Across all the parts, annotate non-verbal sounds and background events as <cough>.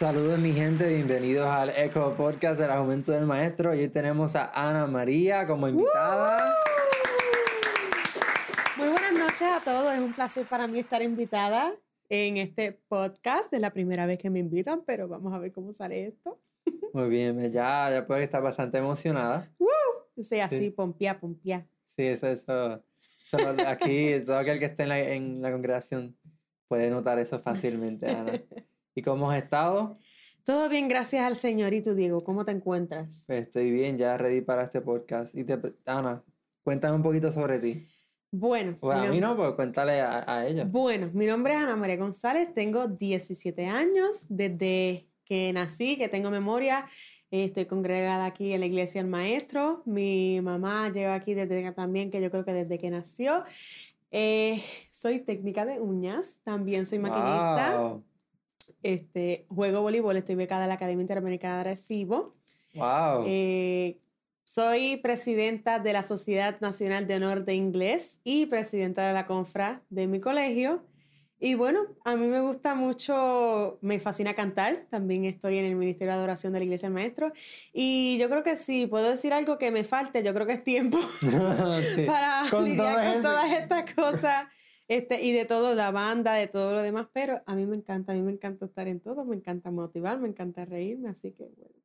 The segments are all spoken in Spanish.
Saludos mi gente, bienvenidos al Eco Podcast de la Juventud del Maestro. Hoy tenemos a Ana María como invitada. Muy buenas noches a todos, es un placer para mí estar invitada en este podcast. Es la primera vez que me invitan, pero vamos a ver cómo sale esto. Muy bien, ya, ya puede estar bastante emocionada. ¡Woo! Sí, así, pompía, pompía. Sí, eso, eso, Aquí, <laughs> todo aquel que esté en la, en la congregación puede notar eso fácilmente, Ana. <laughs> ¿Y cómo has estado? Todo bien, gracias al Señor. ¿Y tú, Diego, cómo te encuentras? Pues estoy bien, ya ready para este podcast. Y te, Ana, cuéntame un poquito sobre ti. Bueno. a mí no, pues cuéntale a, ella. Bueno, mi nombre es Ana María González, tengo 17 años. Desde que nací, que tengo memoria, estoy congregada aquí en la iglesia del maestro. Mi mamá lleva aquí desde también, que yo creo que desde que nació. Eh, soy técnica de uñas, también soy maquinista. Este, juego voleibol, estoy becada en la Academia Interamericana de Arecibo. Wow. Eh, soy presidenta de la Sociedad Nacional de Honor de Inglés y presidenta de la Confra de mi colegio. Y bueno, a mí me gusta mucho, me fascina cantar. También estoy en el Ministerio de Adoración de la Iglesia del Maestro. Y yo creo que si puedo decir algo que me falte, yo creo que es tiempo <laughs> <laughs> para lidiar con todas estas cosas. Este, y de todo, la banda, de todo lo demás, pero a mí me encanta, a mí me encanta estar en todo, me encanta motivar, me encanta reírme, así que bueno.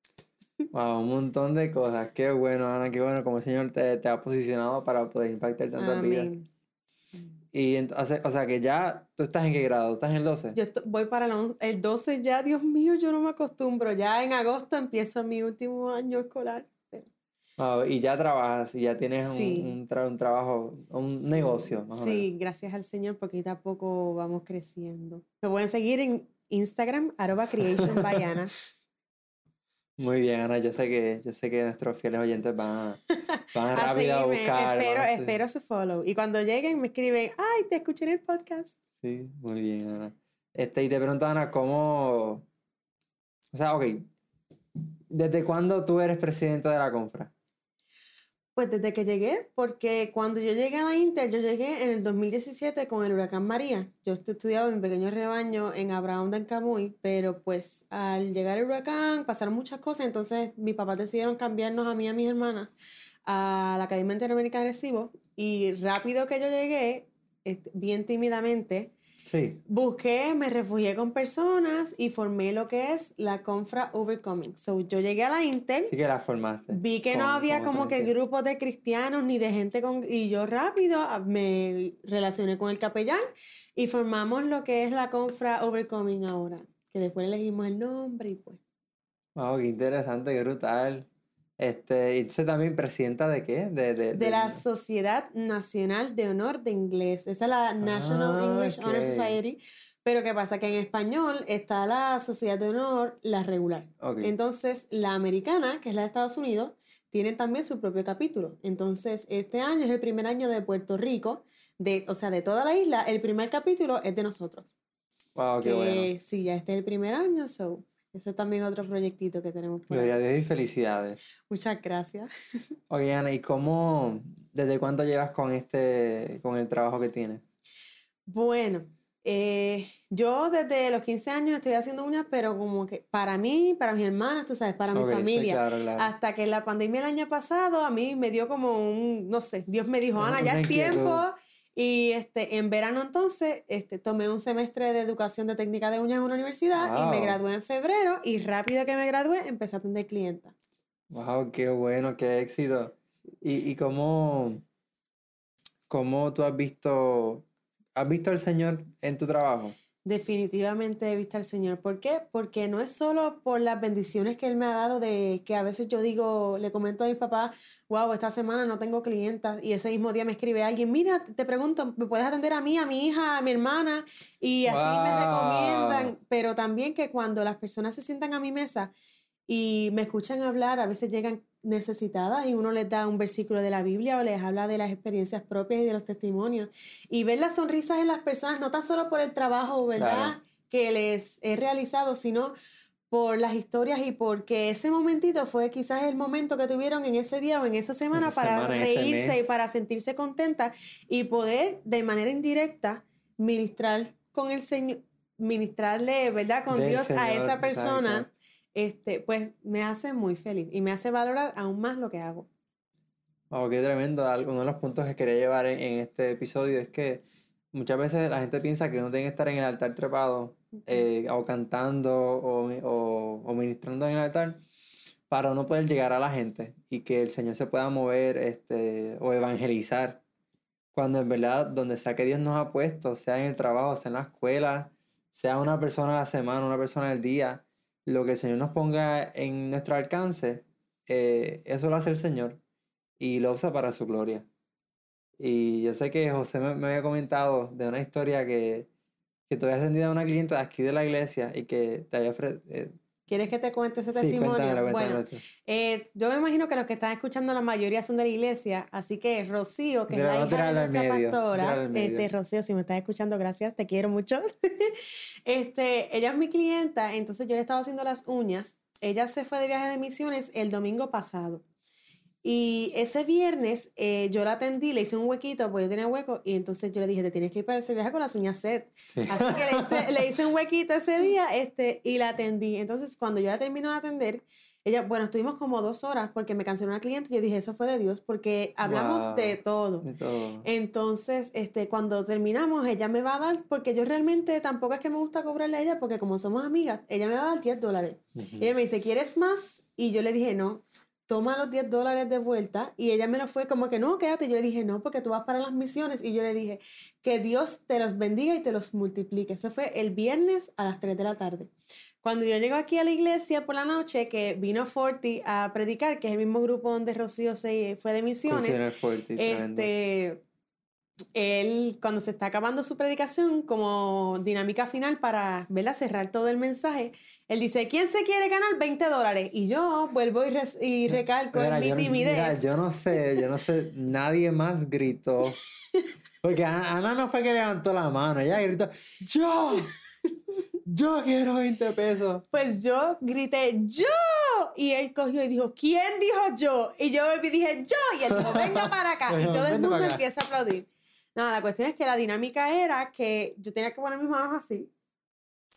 Wow, un montón de cosas. Qué bueno, Ana, qué bueno como el Señor te, te ha posicionado para poder impactar tantas vidas. Y entonces, o sea que ya, ¿tú estás en qué grado? ¿Estás en el 12? Yo voy para el 12 ya, Dios mío, yo no me acostumbro. Ya en agosto empiezo mi último año escolar y ya trabajas y ya tienes un, un, trabajo, un negocio. sí, gracias al Señor, poquito a poco vamos creciendo. Te pueden seguir en Instagram, arroba creation <laughs> Muy bien, Ana, yo sé que, yo sé que nuestros fieles oyentes van a, <laughs> van rápido a buscar. Espero, espero su follow. Y cuando lleguen me escriben, ay, te escuché en el podcast. Sí, muy bien, Ana. Este, y te pregunto, Ana, ¿cómo...? O sea, ok, ¿desde cuándo tú eres presidenta de la confra? Pues desde que llegué, porque cuando yo llegué a la Inter, yo llegué en el 2017 con el huracán María. Yo estudiaba en pequeño rebaño en Abraham en Camuy, pero pues al llegar el huracán pasaron muchas cosas, entonces mis papás decidieron cambiarnos a mí y a mis hermanas a la Academia Interamericana de Recibo y rápido que yo llegué, bien tímidamente, Sí. Busqué, me refugié con personas y formé lo que es la Confra Overcoming. So, yo llegué a la Inter. Sí que la formaste. Vi que no había como que grupos de cristianos ni de gente con... Y yo rápido ah, me relacioné con el capellán y formamos lo que es la Confra Overcoming ahora. Que después elegimos el nombre y pues... Wow, qué interesante, qué brutal. Este, ¿Y también presidenta de qué? De, de, la Sociedad Nacional de Honor de Inglés. Esa es la National ah, English Honor Society. Pero ¿qué pasa? Que en español está la Sociedad de Honor, la regular. Entonces, la americana, que es la de Estados Unidos, tiene también su propio capítulo. Entonces, este año es el primer año de Puerto Rico, de, o sea, de toda la isla, el primer capítulo es de nosotros. Wow, qué bueno. Sí, ya este es el primer año, so ese es también otro proyectito que tenemos por Gloria a Dios y felicidades. Muchas gracias. <laughs> Oye, Ana, ¿y cómo, desde cuándo llevas con este, con el trabajo que tienes? Bueno, eh, yo desde los 15 años estoy haciendo uñas, pero como que para mí, para mis hermanas, tú sabes, para mi familia. Hasta que la pandemia el año pasado a mí me dio como un, no sé, Dios me dijo, Ana, ya es tiempo y este, en verano entonces este, tomé un semestre de educación de técnica de uñas en una universidad y me gradué en febrero y rápido que me gradué empecé a atender clientes. ¡Wow! ¡Qué bueno! ¡Qué éxito! ¿Y, y cómo, cómo tú has visto, has visto al Señor en tu trabajo? Definitivamente he visto al Señor. ¿Por qué? Porque no es solo por las bendiciones que Él me ha dado, de que a veces yo digo, le comento a mis papás, wow, esta semana no tengo clientas, y ese mismo día me escribe alguien, mira, te pregunto, ¿me puedes atender a mí, a mi hija, a mi hermana? Y así me recomiendan, pero también que cuando las personas se sientan a mi mesa y me escuchan hablar, a veces llegan necesitadas y uno les da un versículo de la Biblia o les habla de las experiencias propias y de los testimonios. Y ver las sonrisas en las personas, no tan solo por el trabajo, ¿verdad? Que les he realizado, sino por las historias y porque ese momentito fue quizás el momento que tuvieron en ese día o en esa semana para reírse y para sentirse contenta y poder de manera indirecta ministrar con el Señor, ministrarle, ¿verdad? Con Dios a esa persona este, pues me hace muy feliz y me hace valorar aún más lo que hago. Oh, qué tremendo. Uno de los puntos que quería llevar en, este episodio es que muchas veces la gente piensa que uno tiene que estar en el altar trepado eh, o cantando o, o, o, ministrando en el altar para no poder llegar a la gente y que el Señor se pueda mover este, o evangelizar. Cuando en verdad, donde sea que Dios nos ha puesto, sea en el trabajo, sea en la escuela, sea una persona a la semana, una persona al día, lo que el Señor nos ponga en nuestro alcance, eh, eso lo hace el Señor y lo usa para su gloria. Y yo sé que José me, había comentado de una historia que, que tú habías a una cliente de aquí de la iglesia y que te había eh, ¿Quieres que te cuente ese testimonio? bueno, eh, yo me imagino que los que están escuchando la mayoría son de la iglesia, así que Rocío, que es la hija de nuestra pastora, este, Rocío, si me estás escuchando, gracias, te quiero mucho. <laughs> este, ella es mi clienta, entonces yo le estaba haciendo las uñas. Ella se fue de viaje de misiones el domingo pasado. Y ese viernes eh, yo la atendí, le hice un huequito, porque yo tenía hueco, y entonces yo le dije, te tienes que ir para ese viaje con las uñas set. Así que le hice, le hice, un huequito ese <laughs> día este, y la atendí. Entonces, cuando yo la termino de atender, ella, bueno, estuvimos como dos horas porque me canceló una cliente y yo dije, eso fue de Dios, porque hablamos de, todo. de, todo. Entonces, este, cuando terminamos, ella me va a dar, porque yo realmente tampoco es que me gusta cobrarle a ella, porque como somos amigas, ella me va a dar 10 dólares. Ella me dice, ¿quieres más? Y yo le dije, no toma los 10 dólares de vuelta y ella me lo fue como que no, quédate. Yo le dije, no, porque tú vas para las misiones y yo le dije, que Dios te los bendiga y te los multiplique. Eso fue el viernes a las 3 de la tarde. Cuando yo llego aquí a la iglesia por la noche, que vino Forti a predicar, que es el mismo grupo donde Rocío se fue de misiones, Forti, este, él, cuando se está acabando su predicación, como dinámica final para verla cerrar todo el mensaje, él dice, ¿quién se quiere ganar 20 dólares? Y yo vuelvo y, y recalco en mi timidez. yo no sé, yo no sé, nadie más gritó. Porque Ana no fue que levantó la mano, ella gritó, ¡Yo! Yo quiero 20 pesos. Pues yo grité, ¡Yo! Y él cogió y dijo, ¿quién dijo yo? Y yo dije, ¡Yo! Y él dijo, venga para acá. y <laughs> todo el mundo empieza a aplaudir. Nada, la cuestión es que la dinámica era que yo tenía que poner mis manos así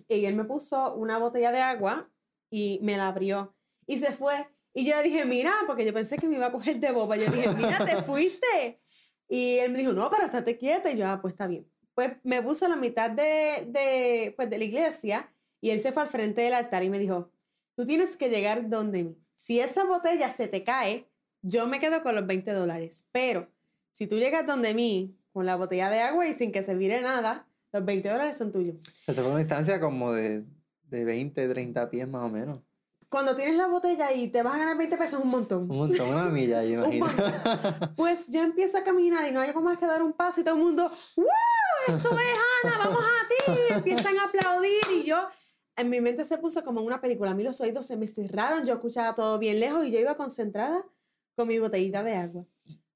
y él me puso una botella de agua y me la abrió y se fue. Y yo le dije, mira, porque yo pensé que me iba a coger de boba. Yo le dije, mira, te <laughs> fuiste. Y él me dijo, no, pero estate quieta. Y yo, ah, pues está bien. Pues me puso a la mitad de, de, pues, de la iglesia y él se fue al frente del altar y me dijo, tú tienes que llegar donde mí. Si esa botella se te cae, yo me quedo con los 20 dólares. Pero si tú llegas donde mí con la botella de agua y sin que se vire nada, los 20 dólares son tuyos. Se fue una distancia como de, de 20, 30 pies más o menos. Cuando tienes la botella y te vas a ganar 20 pesos, un montón. Un montón, una <laughs> milla, yo imagino. pues yo empiezo a caminar y no hay más que dar un paso y todo el mundo, ¡Wow! Eso es Ana, vamos a ti. empiezan a aplaudir y yo, en mi mente se puso como en una película. A mí los oídos se me cerraron, yo escuchaba todo bien lejos y yo iba concentrada con mi botellita de agua.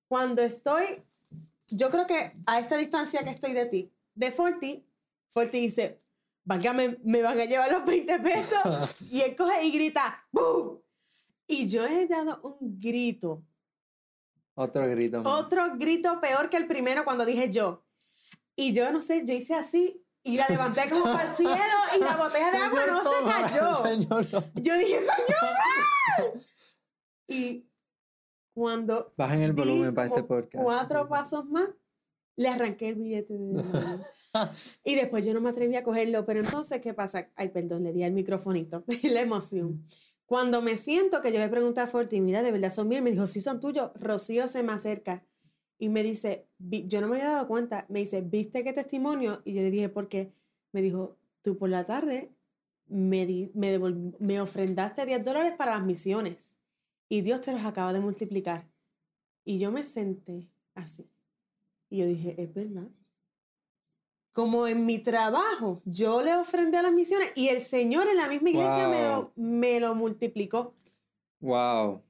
Cuando estoy, yo creo que a esta distancia que estoy de ti, de Forti, Forti dice, válgame, me van a llevar los 20 pesos. <laughs> y él coge y grita, ¡Bum! Y yo he dado un grito. Otro grito. Otro grito peor que el primero cuando dije yo. Y yo no sé, yo hice así y la levanté como para el <laughs> cielo y la botella de agua no se cayó. Yo dije, señor. <laughs> y cuando... Bajen el volumen para este podcast. Cuatro pasos más, le arranqué el billete de <laughs> y después yo no me atreví a cogerlo, pero entonces, ¿qué pasa? Ay, perdón, le di al microfonito, <laughs> la emoción. Cuando me siento que yo le pregunté a Forti, mira, ¿de verdad son míos? Me dijo, sí, son tuyos. Rocío se me acerca y me dice, yo no me había dado cuenta, me dice, ¿viste qué testimonio? Y yo le dije, ¿por qué? Me dijo, tú por la tarde me, me, me ofrendaste 10 dólares para las misiones y Dios te los acaba de multiplicar. Y yo me senté así. Y yo dije, es verdad. como en mi trabajo, yo le ofrendé a las misiones y el Señor en la misma iglesia me, lo, me lo multiplicó. Wow.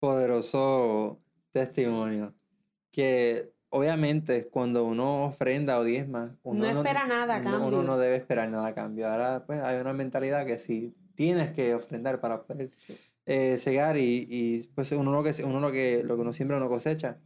Poderoso testimonio. Que obviamente cuando uno ofrenda o diezma, uno no espera nada a cambio. Uno no debe esperar nada a cambio. Ahora pues hay una mentalidad que si tienes que ofrendar para poder eh, cegar y, y, pues uno lo que uno lo que lo que uno siembra uno cosecha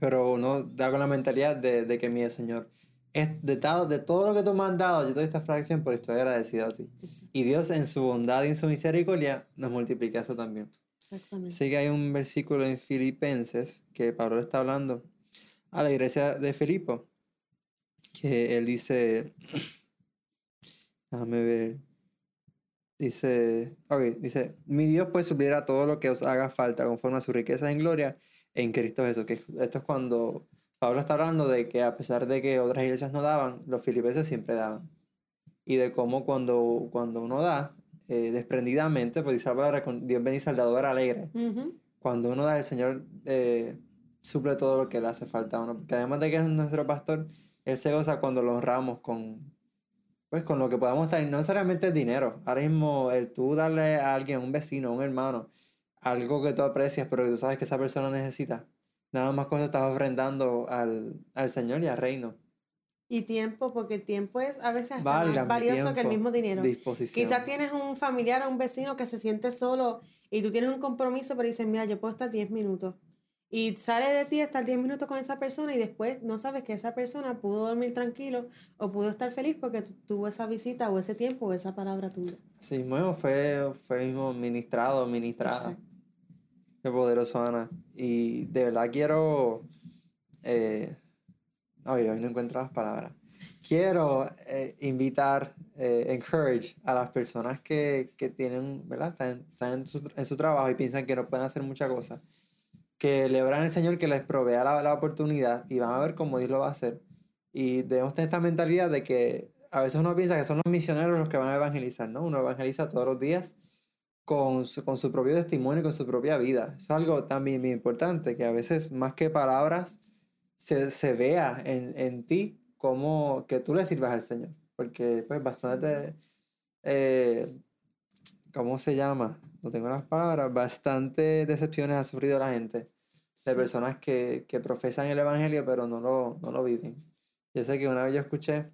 pero uno da con la mentalidad de, de que mi Señor, es de, de todo lo que tú me has dado, yo doy esta fracción porque estoy agradecido a ti. Y Dios en su bondad y en su misericordia nos multiplica eso también. Exactamente. Sí que hay un versículo en Filipenses que Pablo está hablando a la iglesia de Filipo, que él dice, <clears throat> déjame ver, dice, ok, dice, mi Dios pues supliera todo lo que os haga falta conforme a su riqueza en gloria en Cristo Jesús. Que esto es cuando Pablo está hablando de que a pesar de que otras iglesias no daban, los filipenses siempre daban. Y de cómo cuando, cuando uno da, eh, desprendidamente, pues dice la palabra, Dios bendice al dador alegre. Cuando uno da, el Señor eh, suple todo lo que le hace falta a uno. Porque además de que es nuestro pastor, Él se goza cuando lo honramos con, pues, con lo que podamos dar. No necesariamente dinero. Ahora mismo, el tú darle a alguien, un vecino, a un hermano, algo que tú aprecias, pero que tú sabes que esa persona necesita. Nada más cosas estás ofrendando al, al Señor y al reino. Y tiempo, porque el tiempo es a veces más valioso que el mismo dinero. Quizás tienes un familiar o un vecino que se siente solo y tú tienes un compromiso, pero dices, mira, yo puedo estar 10 minutos. Y sale de ti estar 10 minutos con esa persona y después no sabes que esa persona pudo dormir tranquilo o pudo estar feliz porque tuvo esa visita o ese tiempo o esa palabra tuya. Sí, bueno, fue, fue mismo ministrado, ministrada. Qué poderoso, Ana. Y de verdad quiero. Eh, hoy no encuentro las palabras. Quiero eh, invitar, eh, encourage a las personas que, que tienen, ¿verdad? Están, están en, su, en, su, trabajo y piensan que no pueden hacer muchas cosas. Que le obran al Señor que les provea la, la oportunidad y van a ver cómo Dios lo va a hacer. Y debemos tener esta mentalidad de que a veces uno piensa que son los misioneros los que van a evangelizar, ¿no? Uno evangeliza todos los días con su, con su propio testimonio con su propia vida. Es algo también muy importante, que a veces más que palabras se, se vea en, en, ti como que tú le sirvas al Señor. Porque pues bastante, eh, ¿cómo se llama? No tengo las palabras, bastante decepciones ha sufrido la gente de personas que, que, profesan el Evangelio pero no lo, no lo viven. Yo sé que una vez yo escuché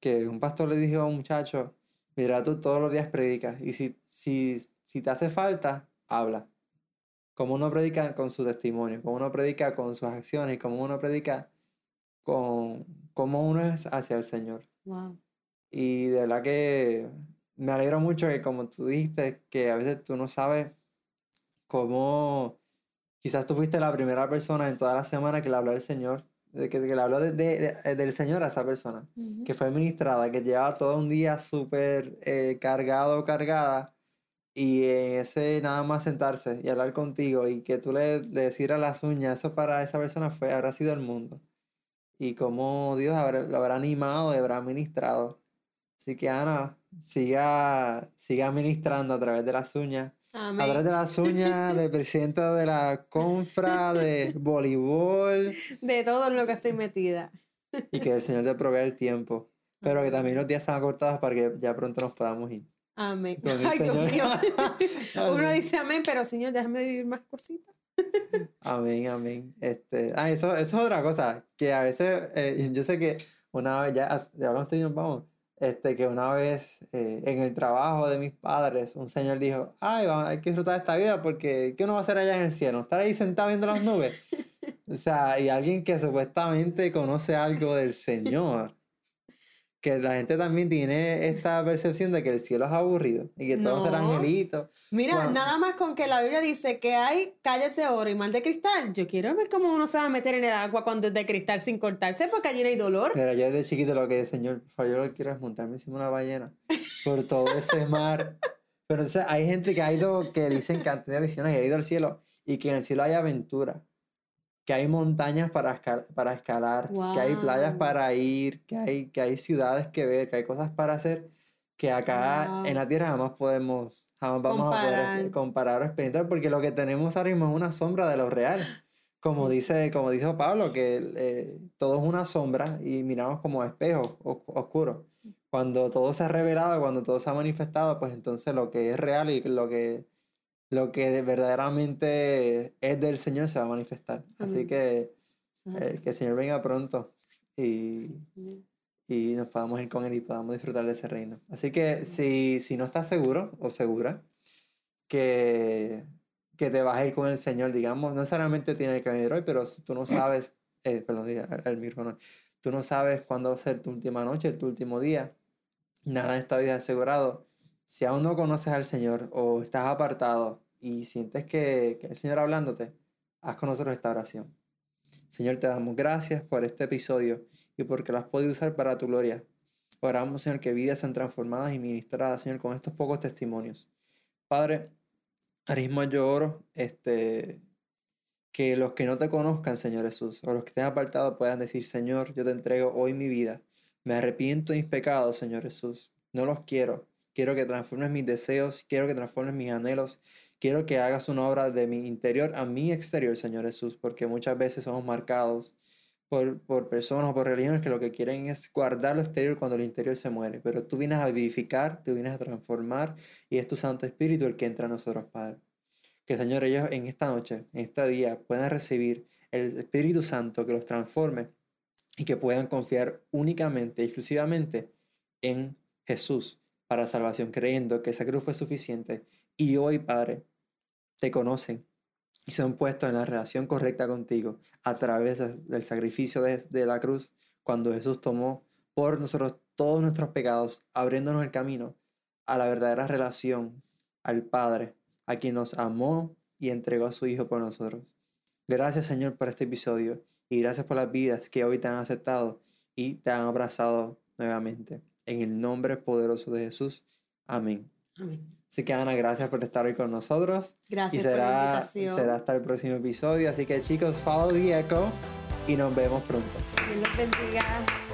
que un pastor le dijo a un muchacho, mira, tú todos los días predicas y si, si si te hace falta, habla. Como uno predica con su testimonio, como uno predica con sus acciones, como uno predica con cómo uno es hacia el Señor. Y de verdad que me alegro mucho que como tú dijiste, que a veces tú no sabes cómo, quizás tú fuiste la primera persona en toda la semana que le habló al Señor, de que, le habló de, del Señor a esa persona, que fue ministrada, que llevaba todo un día súper eh, cargado o cargada y en ese nada más sentarse y hablar contigo y que tú le, le decieras las uñas, eso para esa persona fue, habrá sido el mundo. Y como Dios habrá, lo habrá animado y habrá ministrado. Así que Ana, siga, siga ministrando a través de las uñas. A través de las uñas de <laughs> presidenta de la confra, de voleibol. De todo en lo que estoy metida. Y que el Señor te provea el tiempo. Pero que también los días sean acortados para que ya pronto nos podamos ir. Amén. Ay, Dios mío. <laughs> Uno dice amén, pero Señor, déjame vivir más cositas. <laughs> amén, amén. Este, ah, eso, eso es otra cosa, que a veces, eh, yo sé que una vez, ya, ya hablamos y nos vamos, este, que una vez eh, en el trabajo de mis padres, un señor dijo, ay, vamos, hay que disfrutar esta vida porque ¿qué uno va a hacer allá en el cielo? ¿Estar ahí sentado viendo las nubes? <laughs> o sea, y alguien que supuestamente conoce algo del <laughs> Señor que la gente también tiene esta percepción de que el cielo es aburrido y que todos serán angelitos. Mira, nada más con que la Biblia dice que hay calles de oro y mal de cristal. Yo quiero ver cómo uno se va a meter en el agua cuando es de cristal sin cortarse porque allí no hay dolor. Mira, yo desde chiquito lo que, Señor, por favor, yo lo que quiero es montarme encima de una ballena por todo ese mar. Pero entonces hay gente que ha ido, que dicen que han tenido visiones y ha ido al cielo y que en el cielo hay aventura que hay montañas para, para escalar, que hay playas para ir, que hay, que hay ciudades que ver, que hay cosas para hacer que acá en la Tierra jamás podemos, jamás vamos a poder comparar o experimentar, porque lo que tenemos ahora mismo es una sombra de lo real. Como, dice, como dice Pablo, que eh, todo es una sombra y miramos como espejo oscuro. Cuando todo se ha revelado, cuando todo se ha manifestado, pues entonces lo que es real y lo que, lo que verdaderamente es del Señor se va a manifestar. Así que eh, que el Señor venga pronto y, y nos podamos ir con Él y podamos disfrutar de ese reino. Así que si, si no estás seguro o segura que, que te vas a ir con el Señor, digamos, no necesariamente tiene que venir hoy, pero tú no sabes, <coughs> eh, perdón, el, el tú no sabes cuándo va a ser tu última noche, tu último día, nada en esta vida asegurado. Si aún no conoces al Señor o estás apartado y sientes que, el Señor hablándote, haz con nosotros esta oración. Señor, te damos gracias por este episodio y porque las puedes usar para tu gloria. Oramos, Señor, que vidas sean transformadas y ministradas, Señor, con estos pocos testimonios. Padre, arismo yo oro este, que los que no te conozcan, Señor Jesús, o los que estén apartados puedan decir, Señor, yo te entrego hoy mi vida. Me arrepiento de mis pecados, Señor Jesús. No los quiero. Quiero que transformes mis deseos, quiero que transformes mis anhelos, quiero que hagas una obra de mi interior a mi exterior, Señor Jesús, porque muchas veces somos marcados por, por personas o por religiones que lo que quieren es guardar lo exterior cuando el interior se muere. Pero tú vienes a vivificar, tú vienes a transformar y es tu Santo Espíritu el que entra a nosotros, Padre. Que, Señor, ellos en esta noche, en este día, puedan recibir el Espíritu Santo que los transforme y que puedan confiar únicamente, exclusivamente en Jesús para salvación, creyendo que esa cruz fue suficiente. Y hoy, Padre, te conocen y se han puesto en la relación correcta contigo a través del sacrificio de, la cruz, cuando Jesús tomó por nosotros todos nuestros pecados, abriéndonos el camino a la verdadera relación al Padre, a quien nos amó y entregó a su Hijo por nosotros. Gracias Señor por este episodio y gracias por las vidas que hoy te han aceptado y te han abrazado nuevamente. En el nombre poderoso de Jesús. Amén. Amén. Así que Ana, gracias por estar hoy con nosotros. Gracias y será, por la invitación. Será hasta el próximo episodio. Así que chicos, follow the echo y nos vemos pronto. Dios los bendiga.